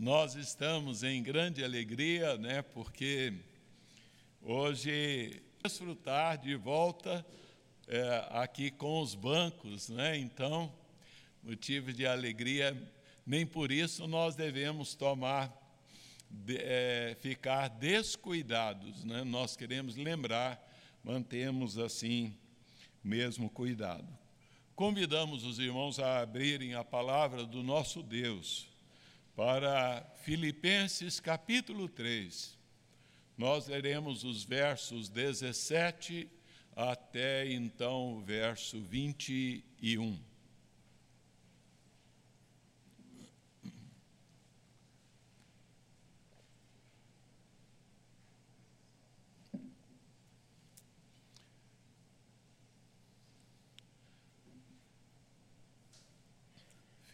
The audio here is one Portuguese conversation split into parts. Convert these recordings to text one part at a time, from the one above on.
nós estamos em grande alegria, né? Porque hoje desfrutar de volta é, aqui com os bancos, né? Então, motivo de alegria. Nem por isso nós devemos tomar, é, ficar descuidados, né? Nós queremos lembrar, mantemos assim mesmo cuidado. Convidamos os irmãos a abrirem a palavra do nosso Deus para Filipenses capítulo 3. Nós leremos os versos 17 até então o verso 21.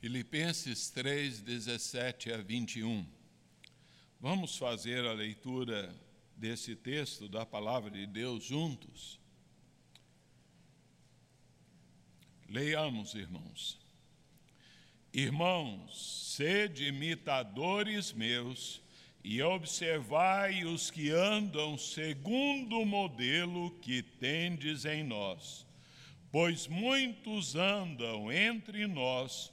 Filipenses 3, 17 a 21. Vamos fazer a leitura desse texto da palavra de Deus juntos? Leiamos, irmãos. Irmãos, sede imitadores meus e observai os que andam segundo o modelo que tendes em nós. Pois muitos andam entre nós,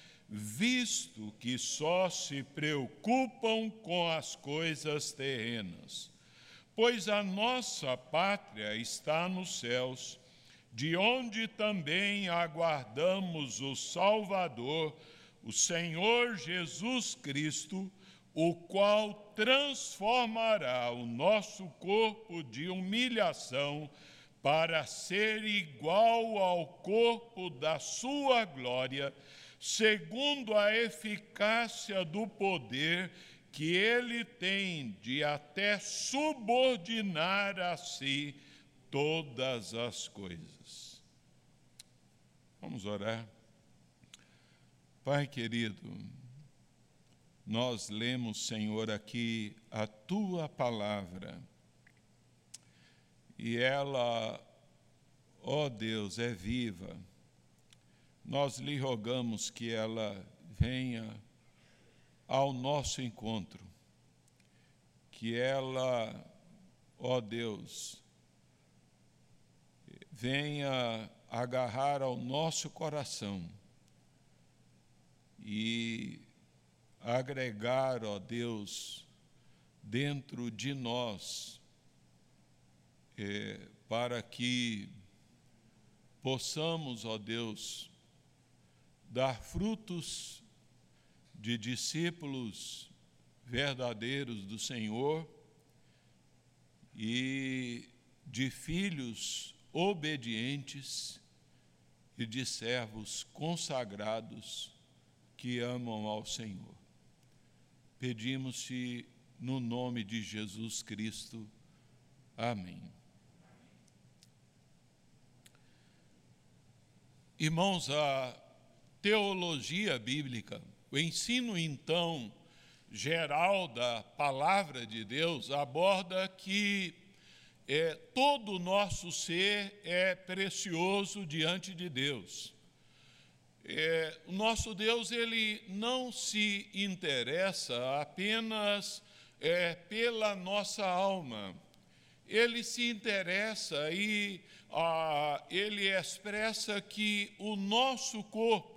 visto que só se preocupam com as coisas terrenas. Pois a nossa pátria está nos céus de onde também aguardamos o Salvador, o Senhor Jesus Cristo, o qual transformará o nosso corpo de humilhação para ser igual ao corpo da sua glória, segundo a eficácia do poder que ele tem de até subordinar a si todas as coisas. Vamos orar. Pai querido, nós lemos, Senhor, aqui a tua palavra e ela, ó Deus, é viva. Nós lhe rogamos que ela venha ao nosso encontro, que ela, ó Deus, venha agarrar ao nosso coração e agregar, ó Deus, dentro de nós, é, para que possamos, ó Deus, dar frutos de discípulos verdadeiros do Senhor e de filhos obedientes e de servos consagrados que amam ao Senhor. Pedimos-te no nome de Jesus Cristo. Amém. Irmãos, a teologia bíblica, o ensino então geral da palavra de Deus aborda que é, todo o nosso ser é precioso diante de Deus. É, o nosso Deus ele não se interessa apenas é, pela nossa alma, ele se interessa e ah, ele expressa que o nosso corpo,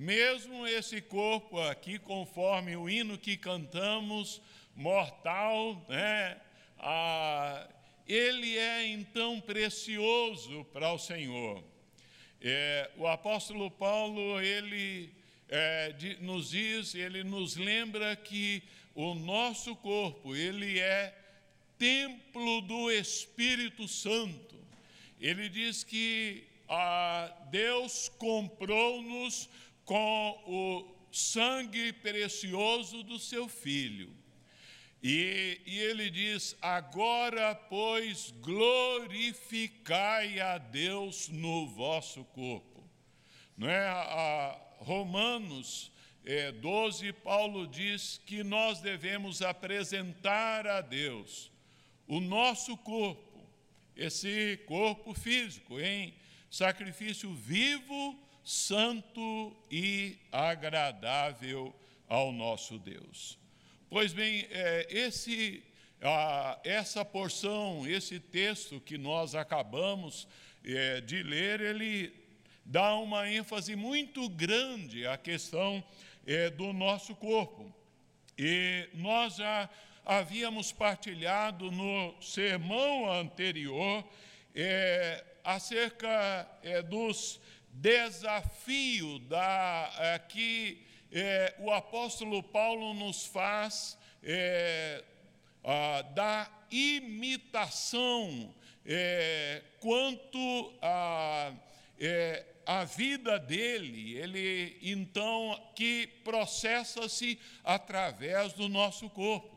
mesmo esse corpo aqui, conforme o hino que cantamos, mortal, né? Ah, ele é então precioso para o Senhor. É, o apóstolo Paulo, ele é, de, nos diz, ele nos lembra que o nosso corpo, ele é templo do Espírito Santo. Ele diz que ah, Deus comprou-nos com o sangue precioso do seu Filho. E, e, ele diz: Agora, pois, glorificai a Deus no vosso corpo. Não é? A Romanos é, 12, Paulo diz que nós devemos apresentar a Deus o nosso corpo, esse corpo físico, em sacrifício vivo, santo e agradável ao nosso Deus. Pois bem, é, esse, essa porção, esse texto que nós acabamos é, de ler, ele dá uma ênfase muito grande à questão é, do nosso corpo. E nós já havíamos partilhado no sermão anterior acerca dos desafios da, é, que é, o apóstolo Paulo nos faz é, a, da imitação é, quanto a, é, a vida dele, ele então que processa-se através do nosso corpo.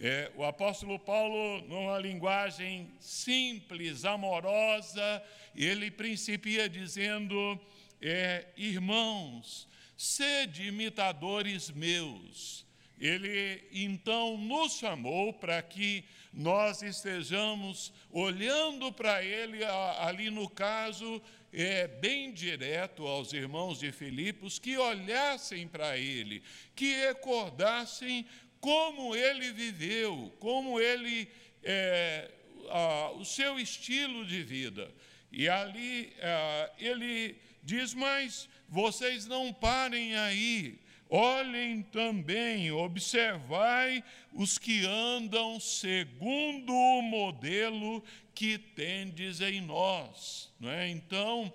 É, o apóstolo Paulo, numa linguagem simples, amorosa, ele principia dizendo: é, Irmãos, sede imitadores meus. Ele então nos chamou para que nós estejamos olhando para ele, ali no caso, é, bem direto aos irmãos de Filipos, que olhassem para ele, que recordassem como ele viveu, como ele, é, a, o seu estilo de vida. E ali a, ele diz: Mas vocês não parem aí, olhem também, observai os que andam segundo o modelo que tendes em nós. Não é? Então,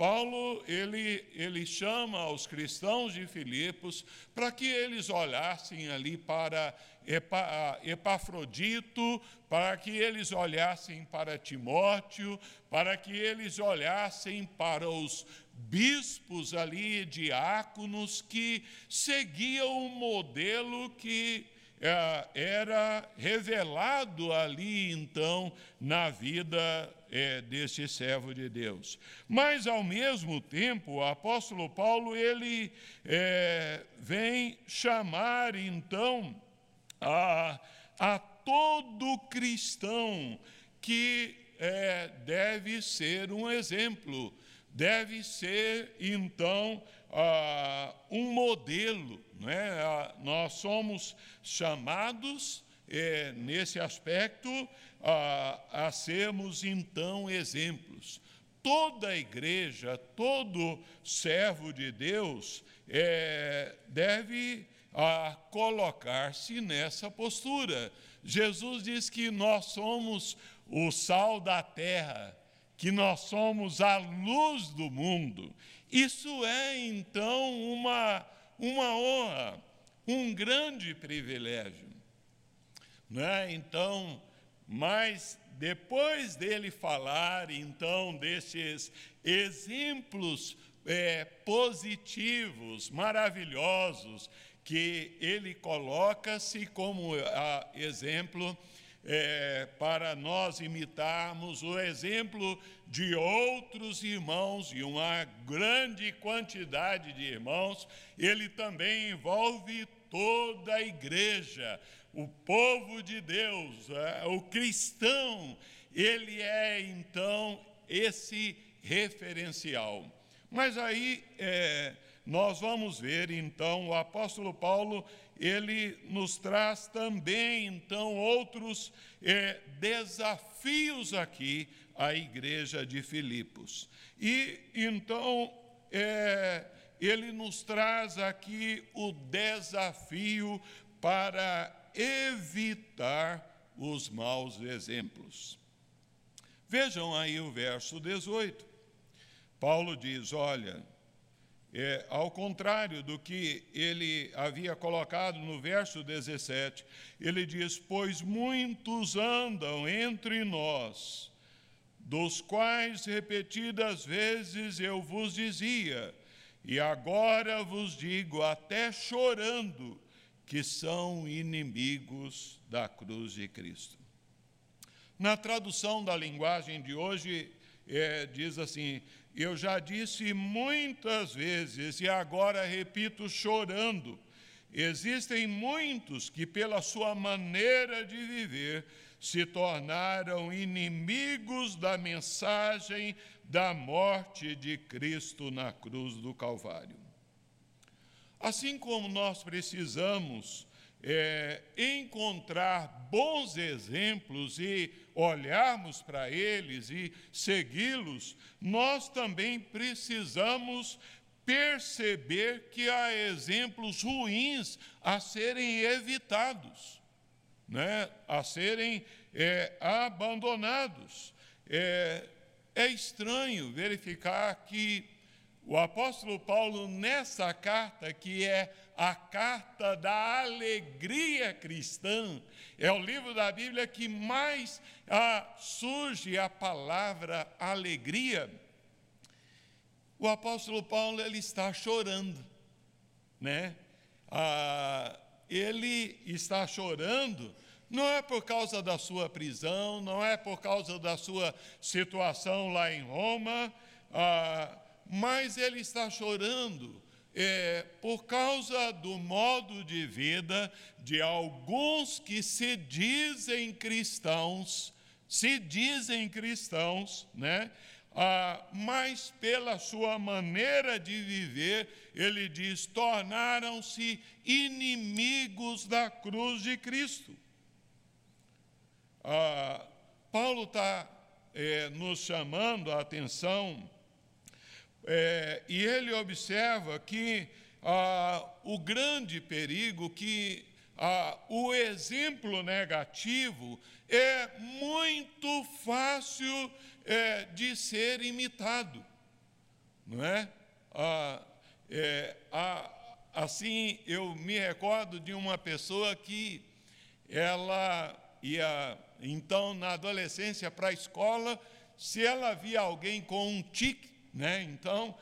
Paulo ele, ele chama os cristãos de Filipos para que eles olhassem ali para Epafrodito, para que eles olhassem para Timóteo, para que eles olhassem para os bispos ali, diáconos, que seguiam o modelo que era revelado ali, então, na vida é, deste servo de Deus. Mas, ao mesmo tempo, o apóstolo Paulo, ele é, vem chamar, então, a, a todo cristão que é, deve ser um exemplo, deve ser, então, uh, um modelo. Né? Uh, nós somos chamados, eh, nesse aspecto, a sermos, então, exemplos. Toda a igreja, todo servo de Deus eh, deve ah, colocar-se nessa postura. Jesus diz que nós somos o sal da terra, que nós somos a luz do mundo. Isso é, então, uma, uma honra, um grande privilégio. Né? Então, mas depois dele falar, então, desses exemplos é, positivos, maravilhosos, que ele coloca-se como a, exemplo é, para nós imitarmos o exemplo de outros irmãos, e uma grande quantidade de irmãos, ele também envolve toda a igreja, o povo de Deus, é, o cristão, ele é então esse referencial. Mas aí é, nós vamos ver então o apóstolo Paulo ele nos traz também, então, outros é, desafios aqui à igreja de Filipos. E, então, é, ele nos traz aqui o desafio para evitar os maus exemplos. Vejam aí o verso 18. Paulo diz: Olha, é, ao contrário do que ele havia colocado no verso 17, ele diz: Pois muitos andam entre nós, dos quais repetidas vezes eu vos dizia, e agora vos digo, até chorando, que são inimigos da cruz de Cristo. Na tradução da linguagem de hoje, é, diz assim: Eu já disse muitas vezes e agora repito chorando. Existem muitos que, pela sua maneira de viver, se tornaram inimigos da mensagem da morte de Cristo na cruz do Calvário. Assim como nós precisamos é, encontrar bons exemplos e olharmos para eles e segui-los, nós também precisamos perceber que há exemplos ruins a serem evitados, né? a serem é, abandonados. É, é estranho verificar que o apóstolo Paulo, nessa carta, que é a carta da alegria cristã, é o livro da Bíblia que mais ah, surge a palavra alegria. O apóstolo Paulo ele está chorando, né? Ah, ele está chorando não é por causa da sua prisão, não é por causa da sua situação lá em Roma, ah, mas ele está chorando é, por causa do modo de vida de alguns que se dizem cristãos, se dizem cristãos, né? Ah, mas pela sua maneira de viver, ele diz, tornaram-se inimigos da cruz de Cristo. Ah, Paulo está é, nos chamando a atenção é, e ele observa que ah, o grande perigo, que ah, o exemplo negativo é muito fácil é, de ser imitado, não é? Ah, é assim, eu me recordo de uma pessoa que ela ia, então, na adolescência para a escola, se ela via alguém com um tique, né? Então,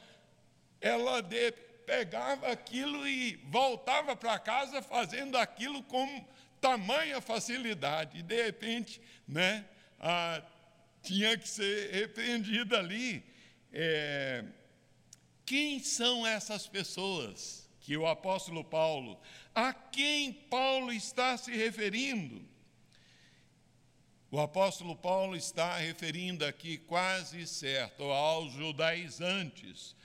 ela de, pegava aquilo e voltava para casa fazendo aquilo com tamanha facilidade. E, de repente, né, a, tinha que ser repreendida ali. É, quem são essas pessoas que o apóstolo Paulo, a quem Paulo está se referindo? O apóstolo Paulo está referindo aqui quase certo aos judaizantes,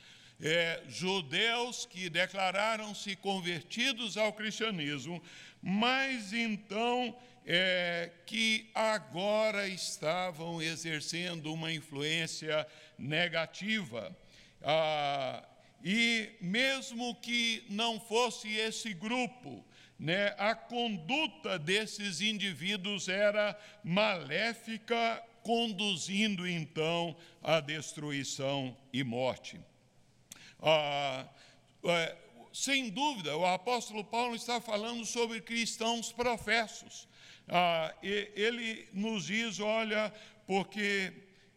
é, judeus que declararam-se convertidos ao cristianismo, mas então é, que agora estavam exercendo uma influência negativa. Ah, e mesmo que não fosse esse grupo, né, a conduta desses indivíduos era maléfica, conduzindo então à destruição e morte. Ah, é, sem dúvida, o apóstolo Paulo está falando sobre cristãos professos. Ah, ele nos diz: olha, porque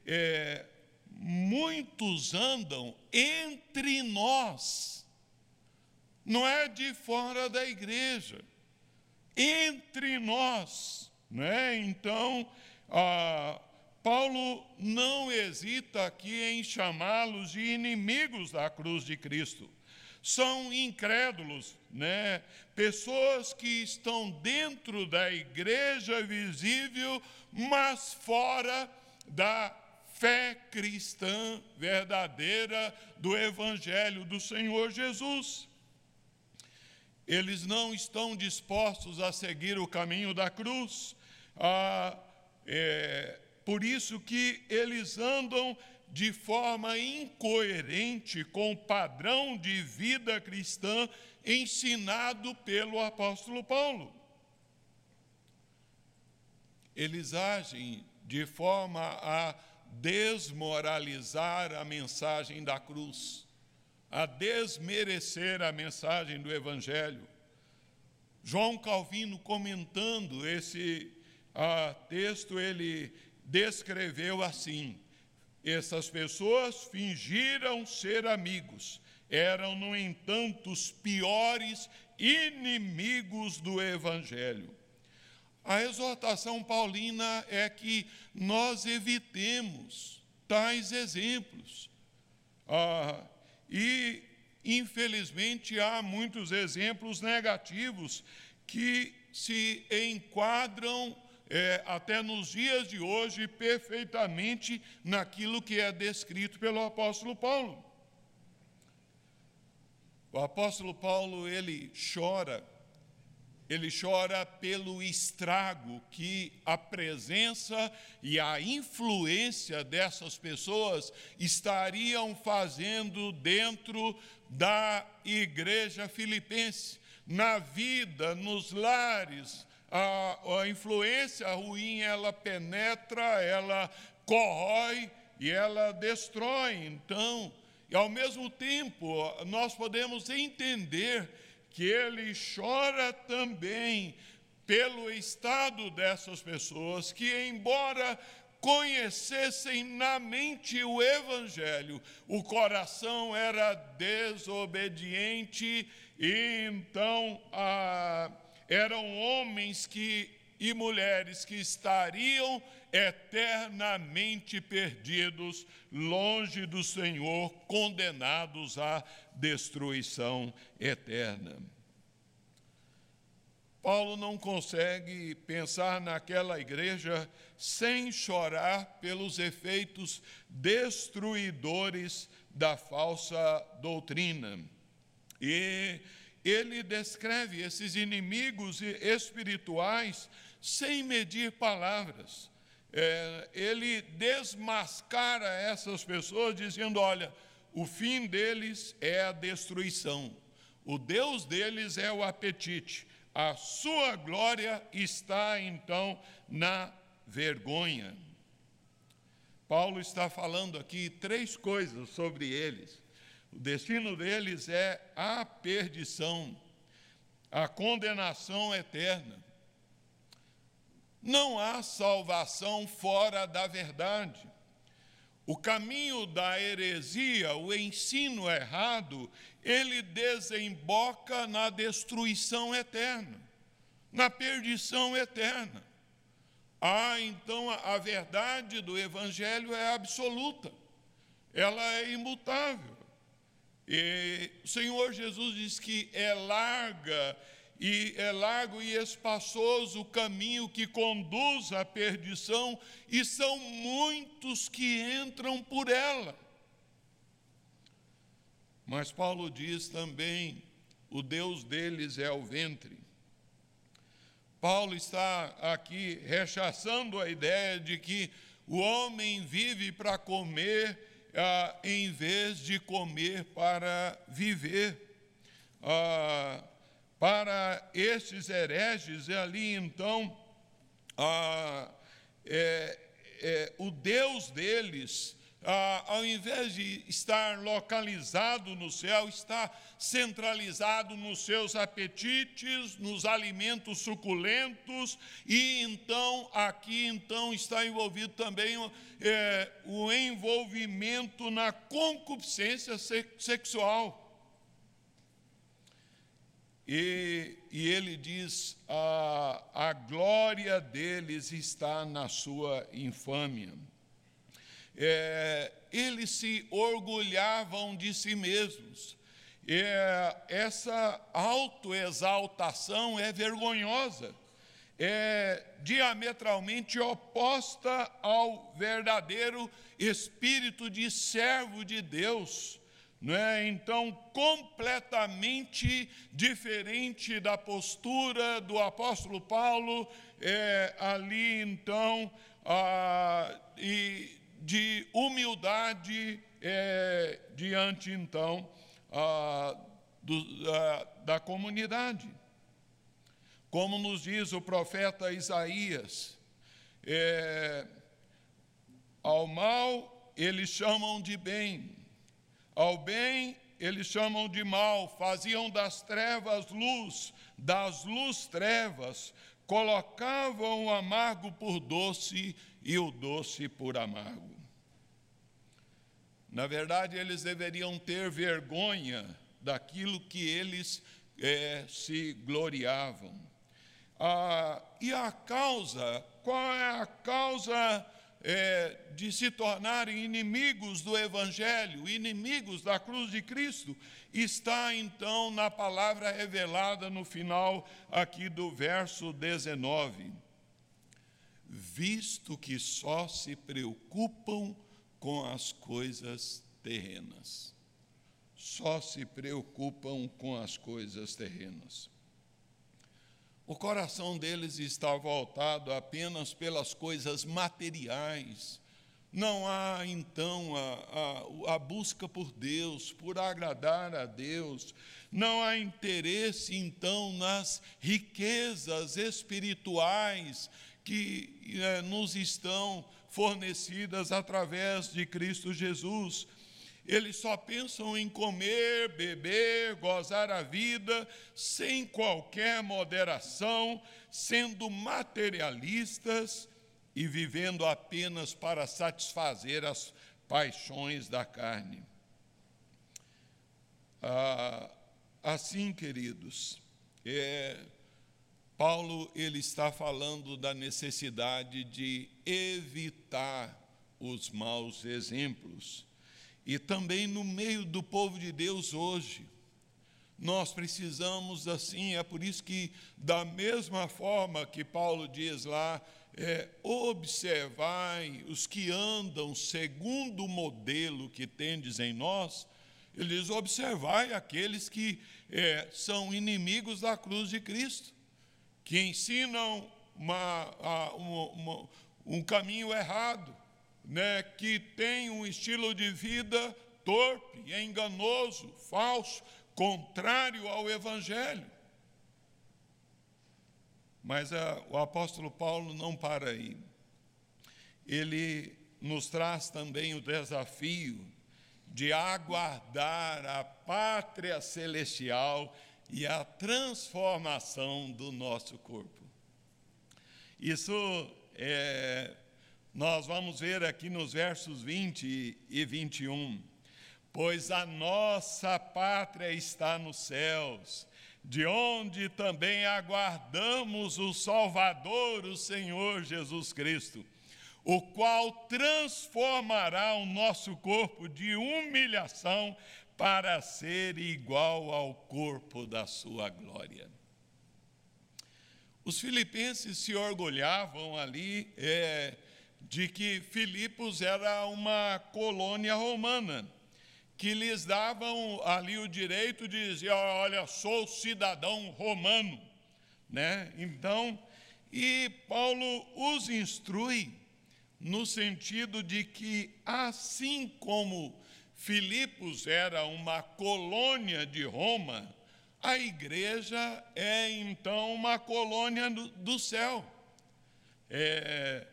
é, muitos andam entre nós não é de fora da igreja, entre nós. Né? Então, ah, Paulo não hesita aqui em chamá-los de inimigos da cruz de Cristo. São incrédulos, né? pessoas que estão dentro da igreja visível, mas fora da fé cristã verdadeira do Evangelho do Senhor Jesus eles não estão dispostos a seguir o caminho da cruz. Ah, é, por isso que eles andam de forma incoerente com o padrão de vida cristã ensinado pelo apóstolo Paulo. Eles agem de forma a desmoralizar a mensagem da cruz a desmerecer a mensagem do Evangelho. João Calvino, comentando esse texto, ele descreveu assim: essas pessoas fingiram ser amigos eram, no entanto, os piores inimigos do Evangelho. A exortação paulina é que nós evitemos tais exemplos. Ah, e, infelizmente, há muitos exemplos negativos que se enquadram é, até nos dias de hoje perfeitamente naquilo que é descrito pelo apóstolo Paulo. O apóstolo Paulo, ele chora ele chora pelo estrago que a presença e a influência dessas pessoas estariam fazendo dentro da igreja filipense, na vida, nos lares. A, a influência ruim ela penetra, ela corrói e ela destrói. Então, e ao mesmo tempo, nós podemos entender que ele chora também pelo estado dessas pessoas que, embora conhecessem na mente o Evangelho, o coração era desobediente e então ah, eram homens que e mulheres que estariam eternamente perdidos, longe do Senhor, condenados à destruição eterna. Paulo não consegue pensar naquela igreja sem chorar pelos efeitos destruidores da falsa doutrina. E ele descreve esses inimigos espirituais sem medir palavras. É, ele desmascara essas pessoas, dizendo: olha, o fim deles é a destruição, o Deus deles é o apetite, a sua glória está então na vergonha. Paulo está falando aqui três coisas sobre eles. O destino deles é a perdição, a condenação eterna. Não há salvação fora da verdade. O caminho da heresia, o ensino errado, ele desemboca na destruição eterna, na perdição eterna. Ah, então a, verdade do Evangelho é absoluta, ela é imutável. E o Senhor Jesus diz que é larga e é largo e espaçoso o caminho que conduz à perdição, e são muitos que entram por ela. Mas Paulo diz também: o Deus deles é o ventre. Paulo está aqui rechaçando a ideia de que o homem vive para comer, ah, em vez de comer para viver. Ah, para estes hereges, e ali então, é, é, o Deus deles, ao invés de estar localizado no céu, está centralizado nos seus apetites, nos alimentos suculentos, e então, aqui então está envolvido também é, o envolvimento na concupiscência sexual. E, e ele diz: a, a glória deles está na sua infâmia. É, eles se orgulhavam de si mesmos. É, essa autoexaltação é vergonhosa, é diametralmente oposta ao verdadeiro espírito de servo de Deus não é? Então, completamente diferente da postura do apóstolo Paulo, é, ali então, a, e de humildade é, diante então a, do, a, da comunidade. Como nos diz o profeta Isaías, é, ao mal eles chamam de bem, ao bem eles chamam de mal, faziam das trevas luz, das luz trevas, colocavam o amargo por doce e o doce por amargo. Na verdade, eles deveriam ter vergonha daquilo que eles é, se gloriavam. Ah, e a causa, qual é a causa é, de se tornarem inimigos do Evangelho, inimigos da cruz de Cristo? Está então na palavra revelada no final aqui do verso 19. Visto que só se preocupam com as coisas terrenas. Só se preocupam com as coisas terrenas. O coração deles está voltado apenas pelas coisas materiais. Não há, então, a, a, a, busca por Deus, por agradar a Deus. Não há interesse, então, nas riquezas espirituais que é, nos estão fornecidas através de Cristo Jesus. Eles só pensam em comer, beber, gozar a vida, sem qualquer moderação, sendo materialistas e vivendo apenas para satisfazer as paixões da carne. Ah, assim, queridos, é, Paulo ele está falando da necessidade de evitar os maus exemplos e também no meio do povo de Deus hoje. Nós precisamos assim, é por isso que, da mesma forma que Paulo diz lá, é, observai os que andam segundo o modelo que tendes em nós, ele diz: observai aqueles que é, são inimigos da cruz de Cristo, que ensinam uma, uma, um caminho errado, né, que tem um estilo de vida torpe, enganoso, falso, contrário ao Evangelho. Mas a, ah, o apóstolo Paulo não para aí. Ele nos traz também o desafio de aguardar a pátria celestial e a transformação do nosso corpo. Isso é nós vamos ver aqui nos versos 20 e 21. Pois a nossa pátria está nos céus, de onde também aguardamos o Salvador, o Senhor Jesus Cristo, o qual transformará o nosso corpo de humilhação para ser igual ao corpo da sua glória. Os filipenses se orgulhavam ali, é, de que Filipos era uma colônia romana, que lhes davam ali o direito de dizer: olha, sou cidadão romano. Né? Então, e Paulo os instrui no sentido de que, assim como Filipos era uma colônia de Roma, a igreja é então uma colônia do, do céu. É,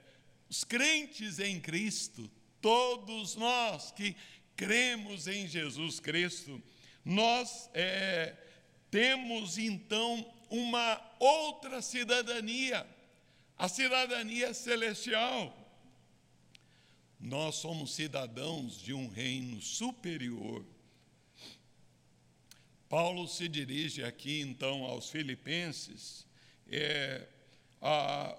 os crentes em Cristo, todos nós que cremos em Jesus Cristo, nós é, temos então uma outra cidadania, a cidadania celestial. Nós somos cidadãos de um reino superior. Paulo se dirige aqui então aos Filipenses, é, a,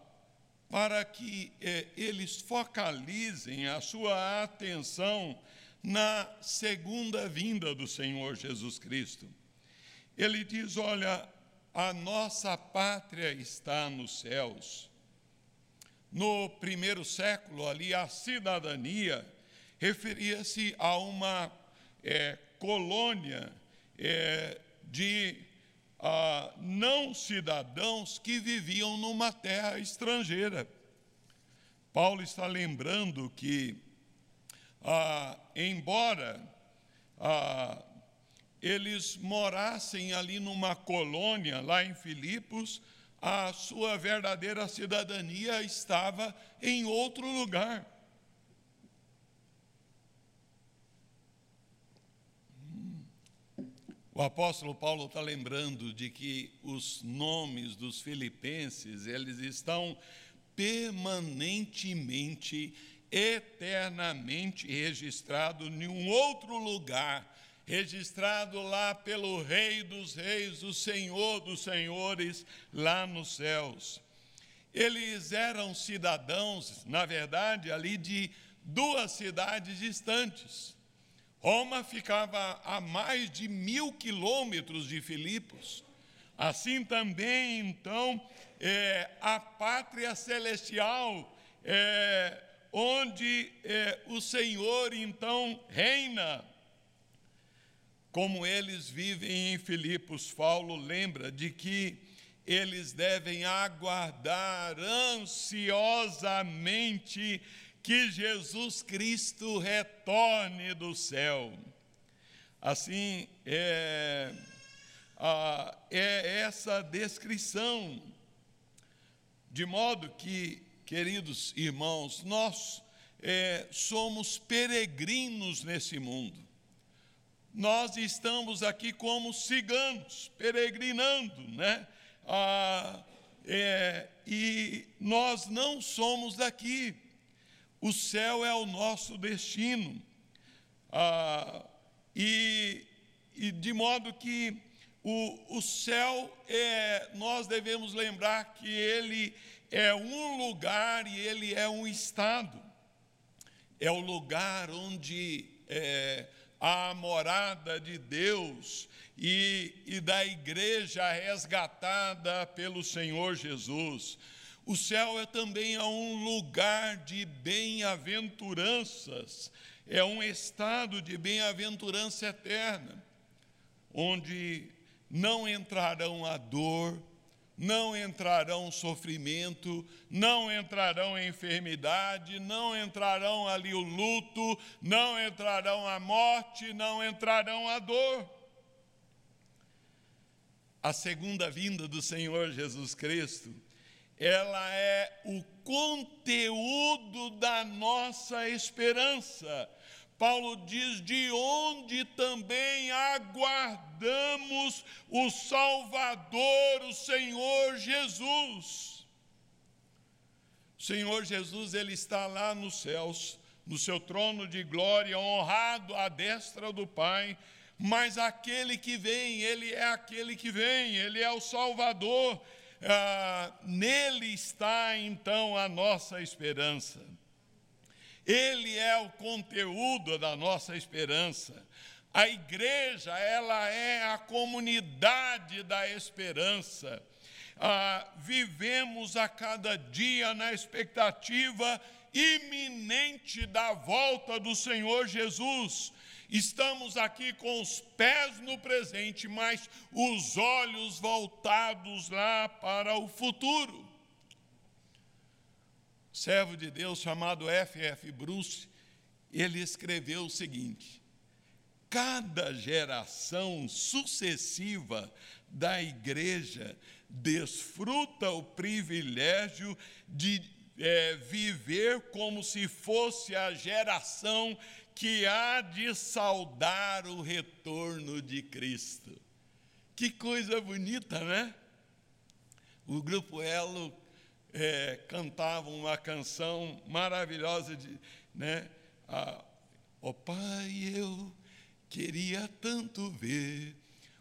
para que eh, eles focalizem a sua atenção na segunda vinda do Senhor Jesus Cristo. Ele diz: Olha, a nossa pátria está nos céus. No primeiro século, ali, a cidadania referia-se a uma é, colônia é, de ah, não cidadãos que viviam numa terra estrangeira. Paulo está lembrando que, ah, embora ah, eles morassem ali numa colônia, lá em Filipos, a sua verdadeira cidadania estava em outro lugar. O apóstolo Paulo está lembrando de que os nomes dos filipenses, eles estão permanentemente eternamente registrado em um outro lugar, registrado lá pelo Rei dos Reis, o Senhor dos Senhores, lá nos céus. Eles eram cidadãos, na verdade, ali de duas cidades distantes. Roma ficava a mais de mil quilômetros de Filipos. Assim também, então, é, a pátria celestial, é, onde é, o Senhor, então, reina. Como eles vivem em Filipos, Paulo lembra de que eles devem aguardar ansiosamente que Jesus Cristo retorne do céu. Assim, é, é essa descrição, de modo que, queridos irmãos, nós é, somos peregrinos nesse mundo. Nós estamos aqui como ciganos, peregrinando, né? Ah, é, e nós não somos daqui. O céu é o nosso destino. Ah, e, e, de modo que o, o céu, é, nós devemos lembrar que ele é um lugar e ele é um estado. É o lugar onde é, a morada de Deus e, e da igreja resgatada pelo Senhor Jesus. O céu é também um lugar de bem-aventuranças, é um estado de bem-aventurança eterna, onde não entrarão a dor, não entrarão sofrimento, não entrarão enfermidade, não entrarão ali o luto, não entrarão a morte, não entrarão a dor. A segunda vinda do Senhor Jesus Cristo, ela é o conteúdo da nossa esperança. Paulo diz: de onde também aguardamos o Salvador, o Senhor Jesus. O Senhor Jesus, ele está lá nos céus, no seu trono de glória, honrado à destra do Pai, mas aquele que vem, ele é aquele que vem, ele é o Salvador. Ah, nele está então a nossa esperança. Ele é o conteúdo da nossa esperança. A igreja, ela é a comunidade da esperança. Ah, vivemos a cada dia na expectativa iminente da volta do Senhor Jesus. Estamos aqui com os pés no presente, mas os olhos voltados lá para o futuro servo de Deus chamado F.F. Bruce, ele escreveu o seguinte: cada geração sucessiva da igreja desfruta o privilégio de é, viver como se fosse a geração que há de saudar o retorno de Cristo. Que coisa bonita, né? O grupo Elo é, cantavam uma canção maravilhosa de, né? Ó oh, Pai, eu queria tanto ver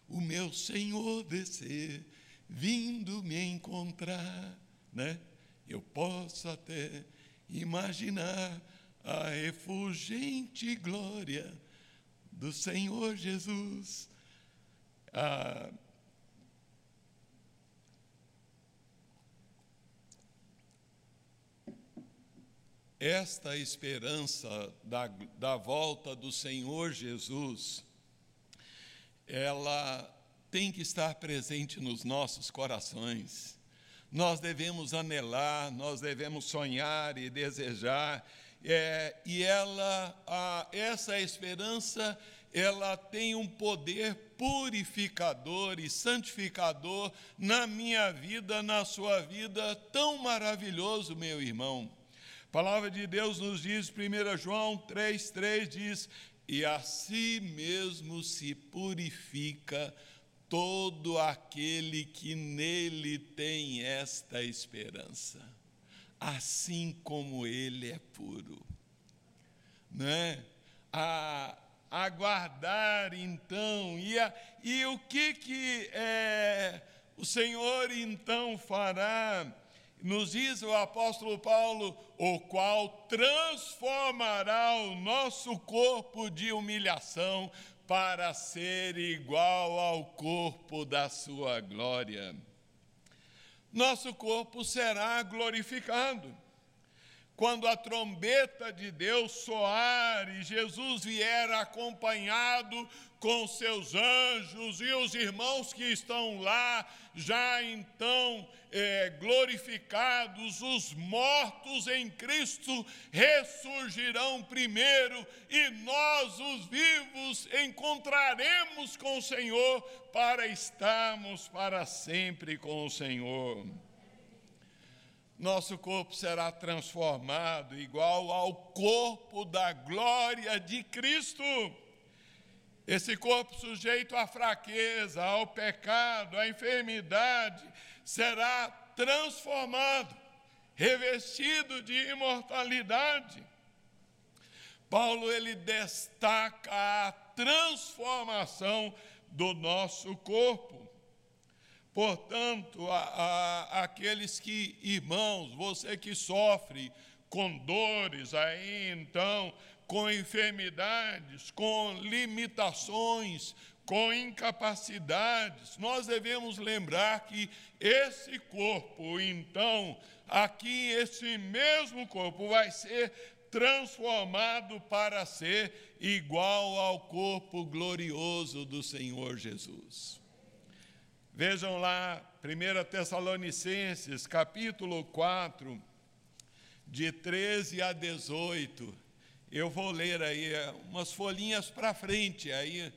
o meu Senhor descer, vindo me encontrar, né? Eu posso até imaginar a refulgente glória do Senhor Jesus. Esta esperança da, da volta do Senhor Jesus, ela tem que estar presente nos nossos corações. Nós devemos anelar, nós devemos sonhar e desejar, é, e ela, a, essa esperança, ela tem um poder purificador e santificador na minha vida, na sua vida, tão maravilhoso, meu irmão. A palavra de Deus nos diz, 1 João 3,3 diz: E assim mesmo se purifica todo aquele que nele tem esta esperança, assim como ele é puro. né? A aguardar então, e, a, e o que que é, o Senhor então fará? Nos diz o apóstolo Paulo, o qual transformará o nosso corpo de humilhação para ser igual ao corpo da sua glória. Nosso corpo será glorificado quando a trombeta de Deus soar e Jesus vier acompanhado com seus anjos e os irmãos que estão lá, já então é, glorificados, os mortos em Cristo ressurgirão primeiro e nós, os vivos, encontraremos com o Senhor para estarmos para sempre com o Senhor nosso corpo será transformado igual ao corpo da glória de Cristo. Esse corpo sujeito à fraqueza, ao pecado, à enfermidade, será transformado, revestido de imortalidade. Paulo ele destaca a transformação do nosso corpo. Portanto, a, a, aqueles que, irmãos, você que sofre com dores aí, então, com enfermidades, com limitações, com incapacidades, nós devemos lembrar que esse corpo, então, aqui, esse mesmo corpo vai ser transformado para ser igual ao corpo glorioso do Senhor Jesus. Vejam lá, 1 Tessalonicenses, capítulo 4, de 13 a 18. Eu vou ler aí é, umas folhinhas para frente, aí,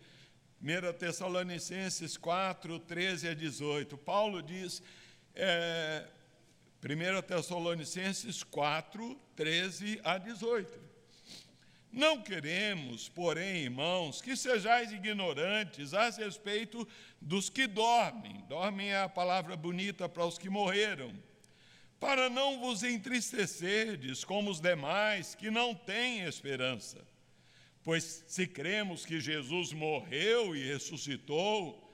1 Tessalonicenses 4, 13 a 18. Paulo diz, é, 1 Tessalonicenses 4, 13 a 18. Não queremos, porém, irmãos, que sejais ignorantes a respeito dos que dormem. Dormem é a palavra bonita para os que morreram. Para não vos entristecerdes como os demais que não têm esperança. Pois se cremos que Jesus morreu e ressuscitou,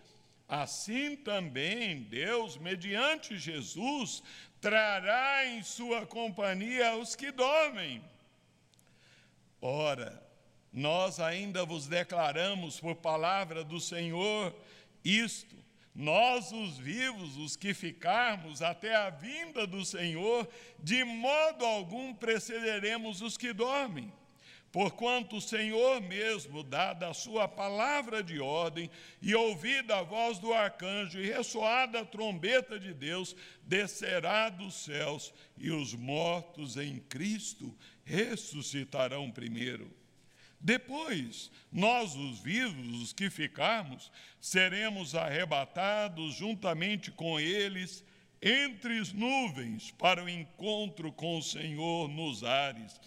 assim também Deus, mediante Jesus, trará em sua companhia os que dormem. Ora, nós ainda vos declaramos por palavra do Senhor isto: nós, os vivos, os que ficarmos até a vinda do Senhor, de modo algum precederemos os que dormem. Porquanto o Senhor mesmo, dada a sua palavra de ordem, e ouvida a voz do arcanjo, e ressoada a trombeta de Deus, descerá dos céus, e os mortos em Cristo ressuscitarão primeiro. Depois, nós, os vivos, os que ficarmos, seremos arrebatados juntamente com eles entre as nuvens para o encontro com o Senhor nos ares.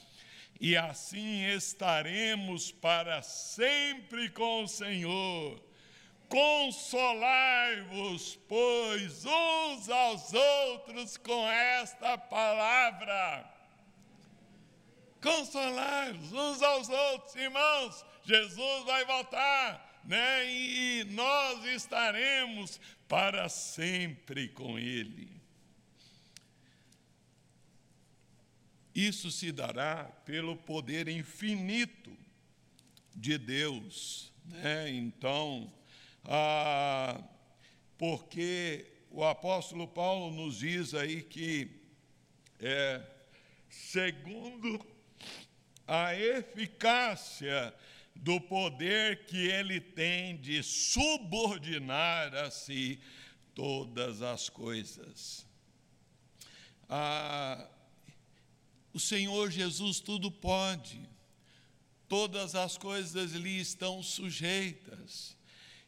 E assim estaremos para sempre com o Senhor. Consolai-vos, pois, uns aos outros com esta palavra consolar-vos uns aos outros, irmãos. Jesus vai voltar, né? E nós estaremos para sempre com Ele. Isso se dará pelo poder infinito de Deus, né? Então, ah, porque o apóstolo Paulo nos diz aí que é, segundo a eficácia do poder que ele tem de subordinar a si todas as coisas. Ah, o Senhor Jesus tudo pode, todas as coisas lhe estão sujeitas,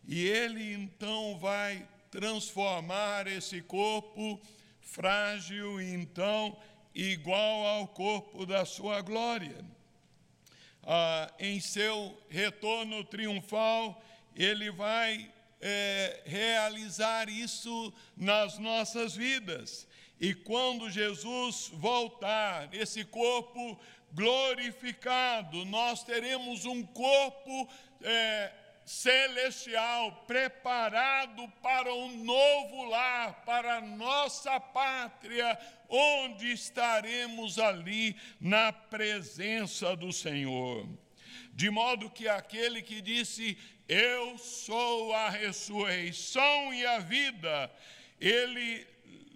e ele então vai transformar esse corpo frágil, então, igual ao corpo da sua glória ah, em seu retorno triunfal, ele vai é, realizar isso nas nossas vidas. E quando Jesus voltar, esse corpo glorificado, nós teremos um corpo é, celestial preparado para um novo lar, para a nossa pátria, onde estaremos ali na presença do Senhor. De modo que aquele que disse: Eu sou a ressurreição e a vida, ele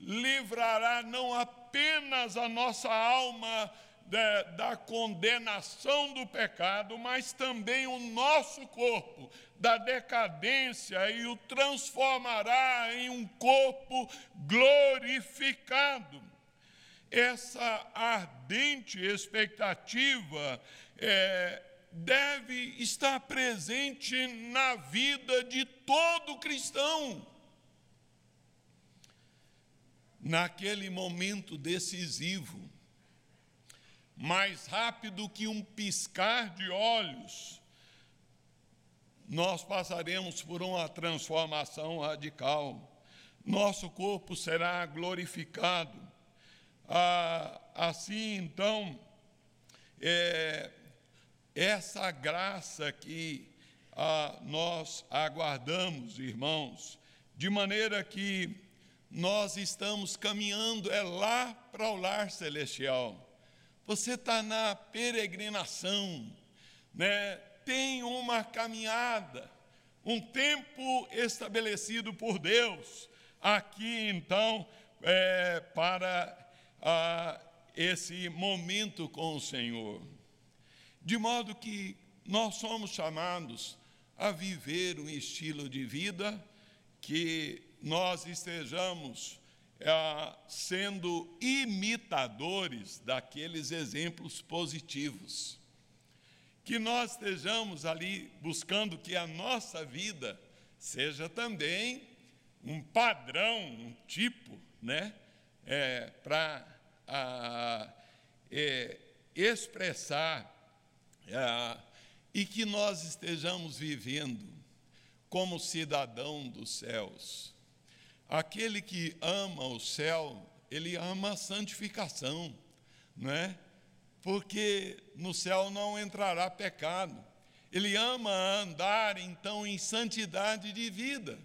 livrará não apenas a nossa alma da, da, condenação do pecado, mas também o nosso corpo da decadência e o transformará em um corpo glorificado. Essa ardente expectativa é, deve estar presente na vida de todo cristão naquele momento decisivo, mais rápido que um piscar de olhos, nós passaremos por uma transformação radical. Nosso corpo será glorificado. Ah, assim, então, é, essa graça que ah, nós aguardamos, irmãos, de maneira que nós estamos caminhando é lá para o lar celestial. Você está na peregrinação, né? tem uma caminhada, um tempo estabelecido por Deus, aqui então, é, para ah, esse momento com o Senhor. De modo que nós somos chamados a viver um estilo de vida que nós estejamos é, sendo imitadores daqueles exemplos positivos. Que nós estejamos ali buscando que a nossa vida seja também um padrão, um tipo, né, é, para é, expressar é, e que nós estejamos vivendo como cidadão dos céus Aquele que ama o céu, ele ama a santificação, não é? Porque no céu não entrará pecado. Ele ama andar então em santidade de vida,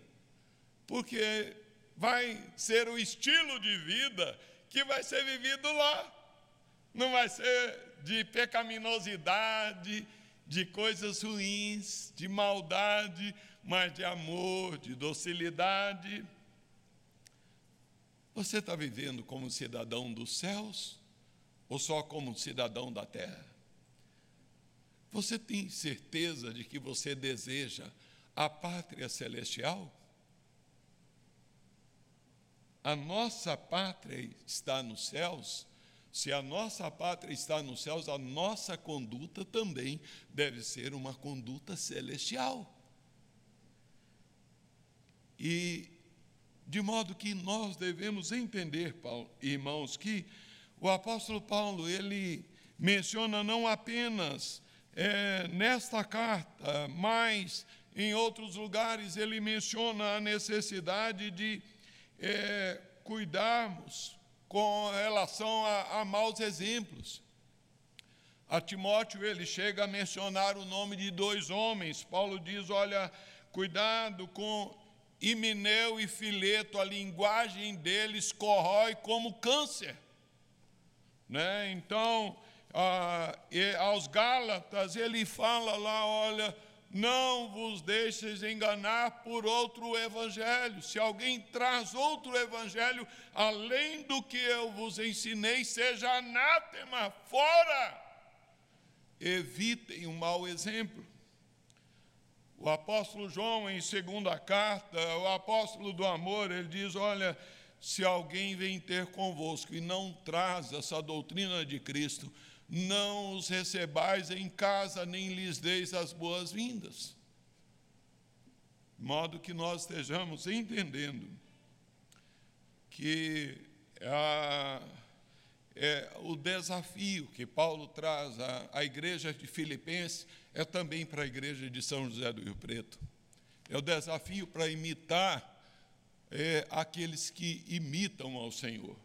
porque vai ser o estilo de vida que vai ser vivido lá. Não vai ser de pecaminosidade, de coisas ruins, de maldade, mas de amor, de docilidade você está vivendo como cidadão dos céus ou só como cidadão da terra? Você tem certeza de que você deseja a pátria celestial? A nossa pátria está nos céus. Se a nossa pátria está nos céus, a nossa conduta também deve ser uma conduta celestial. E de modo que nós devemos entender, Paulo, irmãos, que o apóstolo Paulo, ele menciona não apenas é, nesta carta, mas em outros lugares ele menciona a necessidade de é, cuidarmos com relação a, a maus exemplos. A Timóteo ele chega a mencionar o nome de dois homens. Paulo diz: olha, cuidado com Himeneu e Fileto, a linguagem deles corrói como câncer. Né? Então, ah, aos Gálatas, ele fala lá: olha, não vos deixeis enganar por outro evangelho. Se alguém traz outro evangelho além do que eu vos ensinei, seja anátema, fora. Evitem o um mau exemplo. O apóstolo João, em segunda carta, o apóstolo do amor, ele diz: Olha, se alguém vem ter convosco e não traz essa doutrina de Cristo, não os recebais em casa, nem lhes deis as boas-vindas. De modo que nós estejamos entendendo que é, o desafio que Paulo traz à, à igreja de Filipenses é também para a igreja de São José do Rio Preto. É o desafio para imitar é, aqueles que imitam ao Senhor.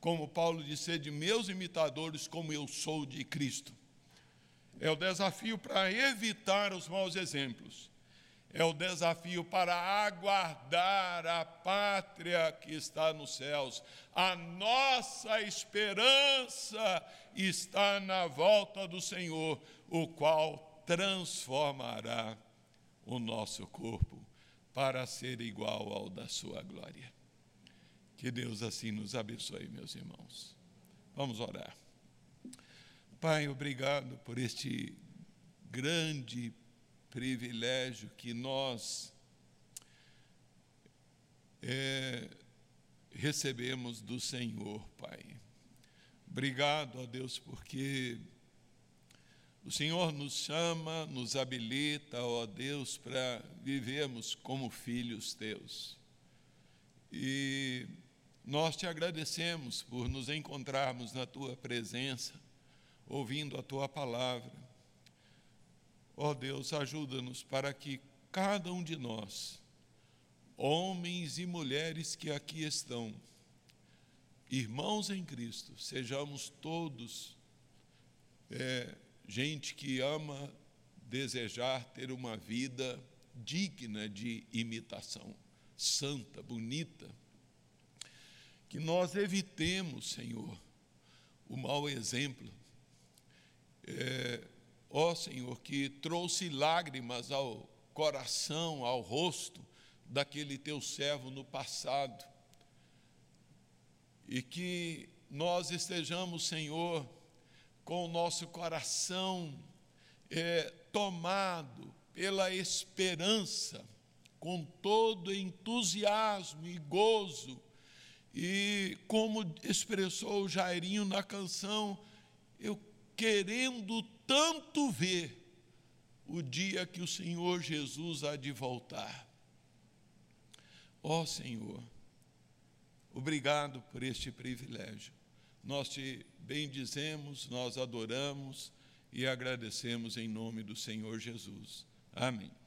Como Paulo disse, de meus imitadores, como eu sou de Cristo. É o desafio para evitar os maus exemplos. É o desafio para aguardar a pátria que está nos céus. A nossa esperança está na volta do Senhor, o qual transformará o nosso corpo para ser igual ao da sua glória. Que Deus assim nos abençoe, meus irmãos. Vamos orar. Pai, obrigado por este grande privilégio que nós é, recebemos do Senhor, Pai. Obrigado a Deus, porque o Senhor nos chama, nos habilita, ó Deus, para vivermos como filhos teus. E nós te agradecemos por nos encontrarmos na tua presença, ouvindo a tua palavra. Ó oh Deus, ajuda-nos para que cada um de nós, homens e mulheres que aqui estão, irmãos em Cristo, sejamos todos é, gente que ama desejar ter uma vida digna de imitação, santa, bonita que nós evitemos, Senhor, o mau exemplo. É, ó Senhor, que trouxe lágrimas ao coração, ao rosto daquele teu servo no passado. E que nós estejamos, Senhor, com o nosso coração é, tomado pela esperança, com todo entusiasmo e gozo e como expressou o Jairinho na canção, eu querendo tanto ver o dia que o Senhor Jesus há de voltar. Ó oh, Senhor, obrigado por este privilégio. Nós te bendizemos, nós adoramos e agradecemos em nome do Senhor Jesus. Amém.